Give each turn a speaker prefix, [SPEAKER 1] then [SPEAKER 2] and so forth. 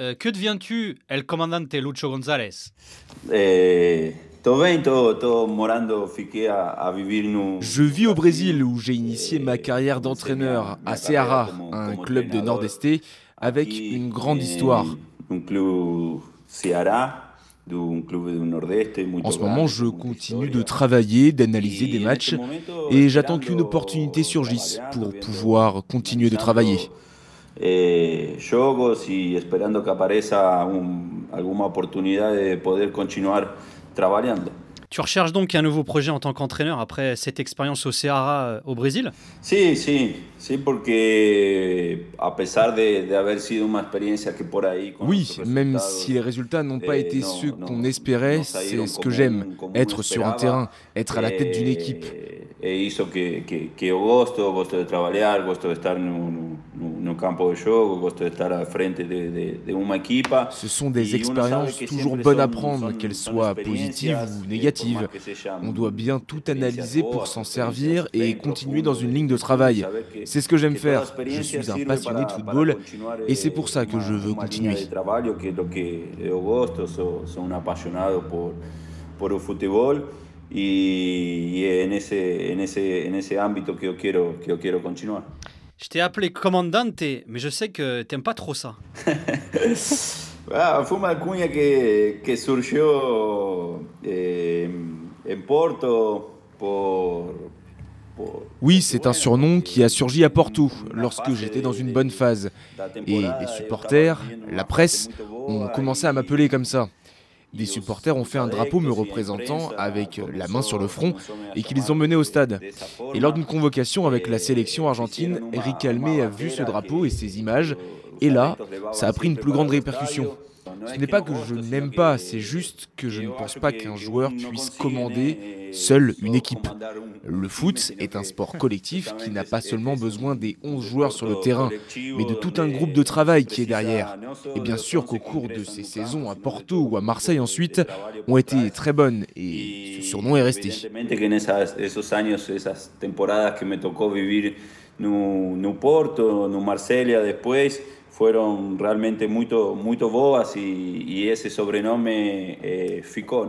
[SPEAKER 1] Euh, que deviens-tu, el comandante Lucho González?
[SPEAKER 2] Je
[SPEAKER 3] vis au Brésil où j'ai initié ma carrière d'entraîneur à Ceará, un club de Nord-Est, avec une grande histoire. En ce moment, je continue de travailler, d'analyser des matchs et j'attends qu'une opportunité surgisse pour pouvoir continuer de travailler.
[SPEAKER 2] Eh, jogos y esperando que apareça un, alguna oportunidad de poder continuar trabajando.
[SPEAKER 1] Tu recherches donc un nouveau projet en tant qu'entraîneur après cette expérience au Ceará euh, au Brésil?
[SPEAKER 2] Sí, sí, sí, porque a pesar de, de haber sido una experiencia que por ahí...
[SPEAKER 3] Oui, même si les résultats n'ont pas eh, été ceux qu'on espérait, c'est ce que j'aime, être sur un terrain, être à la tête d'une équipe.
[SPEAKER 2] Hizo que, que, que eu gosto, gosto de trabalhar, gosto de estar no, no, no campo de jogo, gosto de estar à frente de, de, de uma equipa.
[SPEAKER 3] Ce sont des expériences toujours bonnes à prendre, qu'elles soient positives ou négatives. On doit bien tout analyser pour s'en servir et continuer dans une ligne de travail. C'est ce que j'aime faire. Je suis un passionné de football et c'est pour ça que je veux continuer.
[SPEAKER 2] Por el fútbol y, y en, ese, en, ese, en ese ámbito que yo quiero, que yo quiero continuar.
[SPEAKER 1] Je t'ai appelé commandante, mais je sais que t'aimes pas trop ça.
[SPEAKER 2] ah, fue una cuña que, que surgió eh, en Porto por,
[SPEAKER 3] Oui, c'est un surnom qui a surgi à Porto lorsque j'étais dans une bonne phase. Et les supporters, la presse, ont commencé à m'appeler comme ça. Des supporters ont fait un drapeau me représentant avec la main sur le front et qui les ont menés au stade. Et lors d'une convocation avec la sélection argentine, Eric Almé a vu ce drapeau et ces images, et là, ça a pris une plus grande répercussion. Ce n'est pas que je n'aime pas, c'est juste que je ne pense pas qu'un joueur puisse commander seul une équipe. Le foot est un sport collectif qui n'a pas seulement besoin des 11 joueurs sur le terrain, mais de tout un groupe de travail qui est derrière. Et bien sûr qu'au cours de ces saisons à Porto ou à Marseille ensuite ont été très bonnes et ce surnom est resté.
[SPEAKER 2] Porto, fueron realmente muy, muy boas y, y ese eh, ficó.